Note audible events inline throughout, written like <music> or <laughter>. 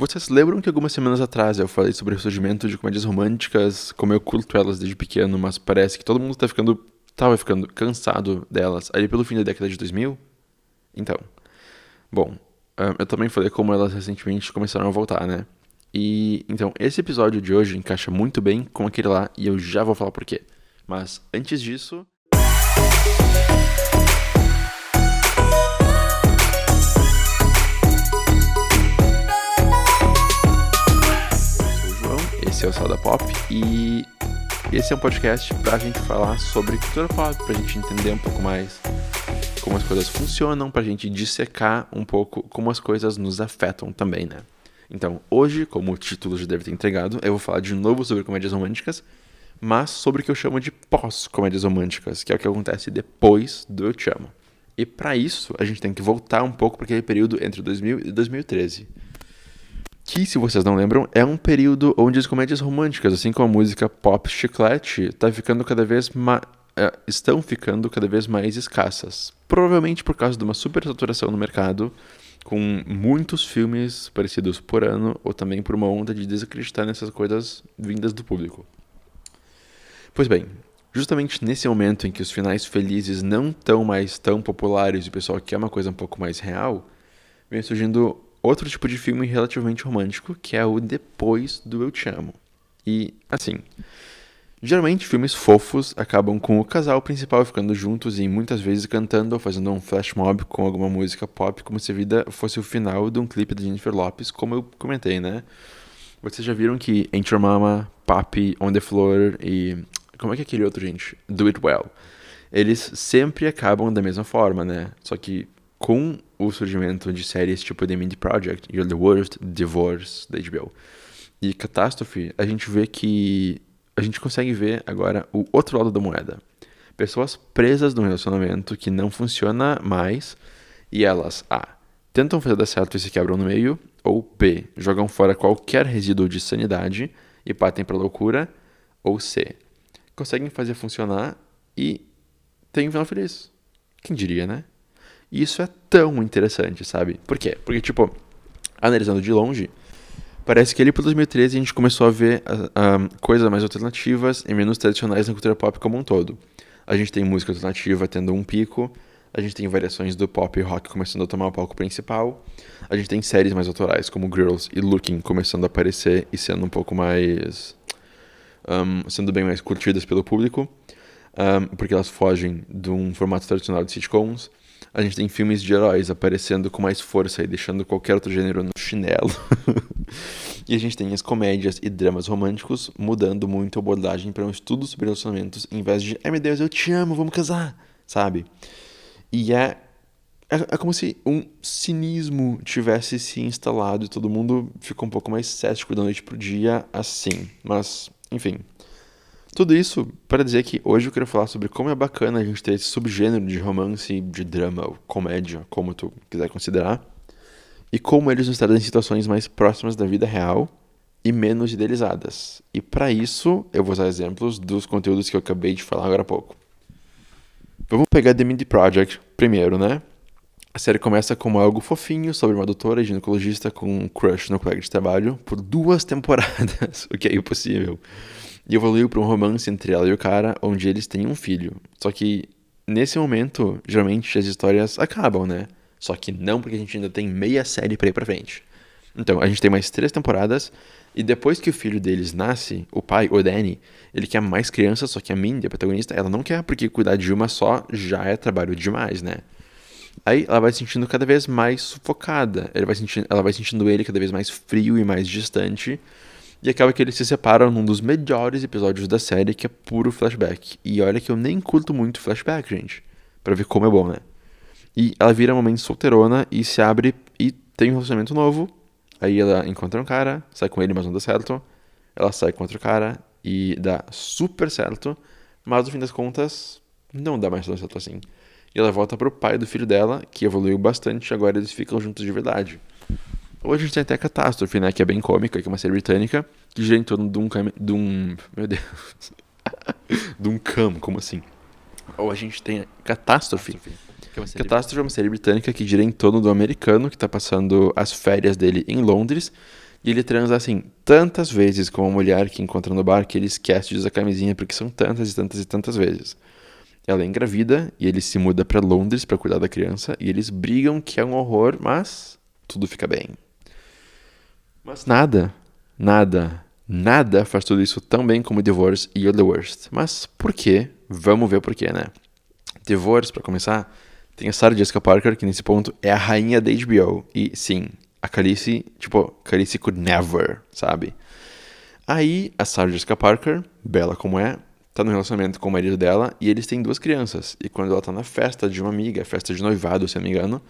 Vocês lembram que algumas semanas atrás eu falei sobre o surgimento de comédias românticas, como eu curto elas desde pequeno, mas parece que todo mundo tá ficando, tava ficando cansado delas ali pelo fim da década de 2000? Então, bom, eu também falei como elas recentemente começaram a voltar, né? E então, esse episódio de hoje encaixa muito bem com aquele lá e eu já vou falar por quê. Mas antes disso. Esse é o Sal da Pop e esse é um podcast pra gente falar sobre cultura pop, pra gente entender um pouco mais como as coisas funcionam, pra gente dissecar um pouco como as coisas nos afetam também, né? Então, hoje, como o título já deve ter entregado, eu vou falar de novo sobre comédias românticas, mas sobre o que eu chamo de pós-comédias românticas, que é o que acontece depois do Eu Te Amo. E para isso, a gente tem que voltar um pouco para aquele período entre 2000 e 2013 que, se vocês não lembram, é um período onde as comédias românticas, assim como a música pop chiclete, tá ficando cada vez ma é, estão ficando cada vez mais escassas. Provavelmente por causa de uma supersaturação no mercado, com muitos filmes parecidos por ano, ou também por uma onda de desacreditar nessas coisas vindas do público. Pois bem, justamente nesse momento em que os finais felizes não estão mais tão populares e o pessoal quer uma coisa um pouco mais real, vem surgindo outro tipo de filme relativamente romântico, que é o Depois do Eu Te Amo. E, assim, geralmente filmes fofos acabam com o casal principal ficando juntos e muitas vezes cantando ou fazendo um flash mob com alguma música pop, como se a vida fosse o final de um clipe de Jennifer Lopes, como eu comentei, né? Vocês já viram que Ain't Your Mama, Papi, On The Floor e... Como é que é aquele outro, gente? Do It Well. Eles sempre acabam da mesma forma, né? Só que com o surgimento de séries tipo The Mindy Project, You're the Worst, Divorce, da HBO, e Catástrofe, a gente vê que a gente consegue ver agora o outro lado da moeda. Pessoas presas num relacionamento que não funciona mais e elas A. tentam fazer dar certo e se quebram no meio, ou B. jogam fora qualquer resíduo de sanidade e partem para loucura, ou C. conseguem fazer funcionar e têm um final feliz. Quem diria, né? E isso é tão interessante, sabe? Por quê? Porque, tipo, analisando de longe, parece que ali por 2013 a gente começou a ver uh, coisas mais alternativas e menos tradicionais na cultura pop como um todo. A gente tem música alternativa tendo um pico, a gente tem variações do pop e rock começando a tomar o palco principal, a gente tem séries mais autorais como Girls e Looking começando a aparecer e sendo um pouco mais. Um, sendo bem mais curtidas pelo público, um, porque elas fogem de um formato tradicional de sitcoms a gente tem filmes de heróis aparecendo com mais força e deixando qualquer outro gênero no chinelo. <laughs> e a gente tem as comédias e dramas românticos mudando muito a abordagem para um estudo sobre relacionamentos em vez de, ai meu Deus, eu te amo, vamos casar, sabe? E é, é, é como se um cinismo tivesse se instalado e todo mundo ficou um pouco mais cético da noite pro dia assim. Mas, enfim, tudo isso para dizer que hoje eu quero falar sobre como é bacana a gente ter esse subgênero de romance, de drama, ou comédia, como tu quiser considerar, e como eles nos trazem situações mais próximas da vida real e menos idealizadas. E para isso, eu vou usar exemplos dos conteúdos que eu acabei de falar agora há pouco. Vamos pegar The Mindy Project primeiro, né? A série começa como algo fofinho sobre uma doutora ginecologista com um crush no colega de trabalho por duas <laughs> temporadas, o que é impossível e evoluiu para um romance entre ela e o cara, onde eles têm um filho. Só que nesse momento, geralmente as histórias acabam, né? Só que não porque a gente ainda tem meia série para ir pra frente. Então, a gente tem mais três temporadas, e depois que o filho deles nasce, o pai, o Danny, ele quer mais crianças, só que a Mindy, a protagonista, ela não quer, porque cuidar de uma só já é trabalho demais, né? Aí ela vai se sentindo cada vez mais sufocada, ela vai sentindo, ela vai sentindo ele cada vez mais frio e mais distante, e acaba que eles se separam num dos melhores episódios da série, que é puro flashback. E olha que eu nem curto muito flashback, gente. para ver como é bom, né? E ela vira uma mãe solteirona e se abre e tem um relacionamento novo. Aí ela encontra um cara, sai com ele, mas não dá certo. Ela sai com outro cara e dá super certo. Mas no fim das contas, não dá mais tão certo assim. E ela volta pro pai do filho dela, que evoluiu bastante, agora eles ficam juntos de verdade. Hoje a gente tem até Catástrofe, né? Que é bem cômica, que é uma série britânica, que gira em torno de um. De um meu Deus. <laughs> de um cam, como assim? Ou a gente tem Catástrofe. Que é Catástrofe é uma série britânica que gira em torno do americano que está passando as férias dele em Londres. E ele transa assim tantas vezes com uma mulher que encontra no bar que ele esquece de usar camisinha porque são tantas e tantas e tantas vezes. Ela é engravida e ele se muda para Londres para cuidar da criança e eles brigam que é um horror, mas tudo fica bem. Mas nada, nada, nada faz tudo isso tão bem como Divorce e the Worst. Mas por quê? Vamos ver por quê, né? Divorce, para começar, tem a Sarah Jessica Parker, que nesse ponto é a rainha da HBO. E sim, a Calice, tipo, Calice could never, sabe? Aí a Sarah Jessica Parker, bela como é, tá no relacionamento com o marido dela e eles têm duas crianças. E quando ela tá na festa de uma amiga, festa de noivado, se não me engano,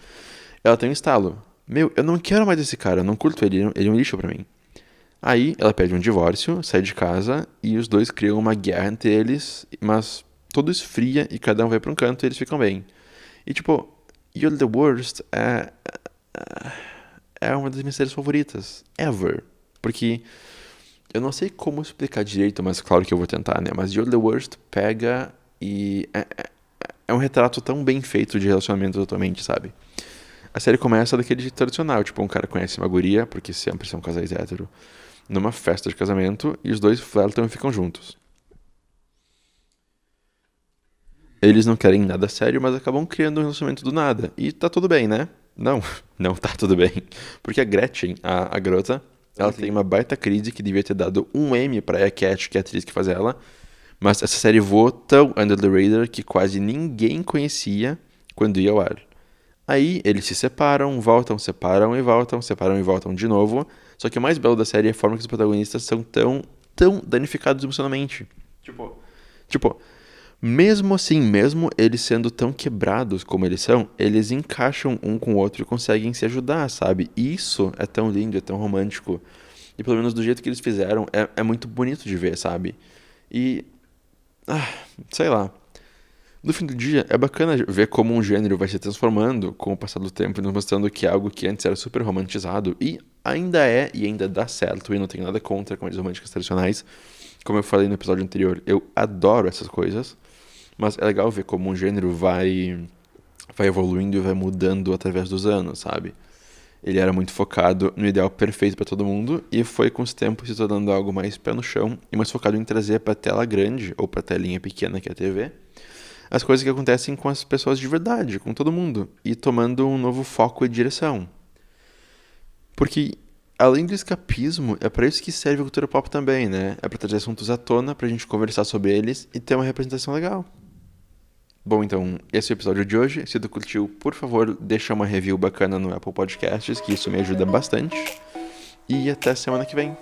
ela tem um estalo. Meu, eu não quero mais esse cara, eu não curto ele, ele é um lixo para mim. Aí ela pede um divórcio, sai de casa e os dois criam uma guerra entre eles, mas tudo esfria e cada um vai para um canto e eles ficam bem. E tipo, You're the Worst é é uma das minhas séries favoritas, ever. Porque eu não sei como explicar direito, mas claro que eu vou tentar, né? Mas You're the Worst pega e. É, é, é um retrato tão bem feito de relacionamento atualmente, sabe? A série começa daquele jeito tradicional, tipo, um cara conhece uma guria, porque sempre são casais hétero, numa festa de casamento, e os dois flertam e ficam juntos. Eles não querem nada sério, mas acabam criando um relacionamento do nada. E tá tudo bem, né? Não, <laughs> não tá tudo bem. Porque a Gretchen, a, a garota, ela tem uma baita crise que devia ter dado um M pra a Cat, que é a atriz que faz ela. Mas essa série voou tão under the radar que quase ninguém conhecia quando ia ao ar. Aí eles se separam, voltam, separam e voltam, separam e voltam de novo. Só que o mais belo da série é a forma que os protagonistas são tão, tão danificados emocionalmente. Tipo, tipo, mesmo assim, mesmo eles sendo tão quebrados como eles são, eles encaixam um com o outro e conseguem se ajudar, sabe? Isso é tão lindo, é tão romântico. E pelo menos do jeito que eles fizeram, é, é muito bonito de ver, sabe? E. Ah, sei lá. No fim do dia, é bacana ver como um gênero vai se transformando com o passar do tempo e nos mostrando que algo que antes era super romantizado e ainda é e ainda dá certo. E não tenho nada contra comédias românticas tradicionais. Como eu falei no episódio anterior, eu adoro essas coisas. Mas é legal ver como um gênero vai, vai evoluindo e vai mudando através dos anos, sabe? Ele era muito focado no ideal perfeito para todo mundo e foi com os tempos se tornando algo mais pé no chão e mais focado em trazer para tela grande ou para telinha pequena que é a TV as coisas que acontecem com as pessoas de verdade, com todo mundo e tomando um novo foco e direção. Porque além do escapismo, é para isso que serve a cultura pop também, né? É para trazer assuntos à tona, pra gente conversar sobre eles e ter uma representação legal. Bom, então, esse é o episódio de hoje. Se tu curtiu, por favor, deixa uma review bacana no Apple Podcasts, que isso me ajuda bastante. E até semana que vem.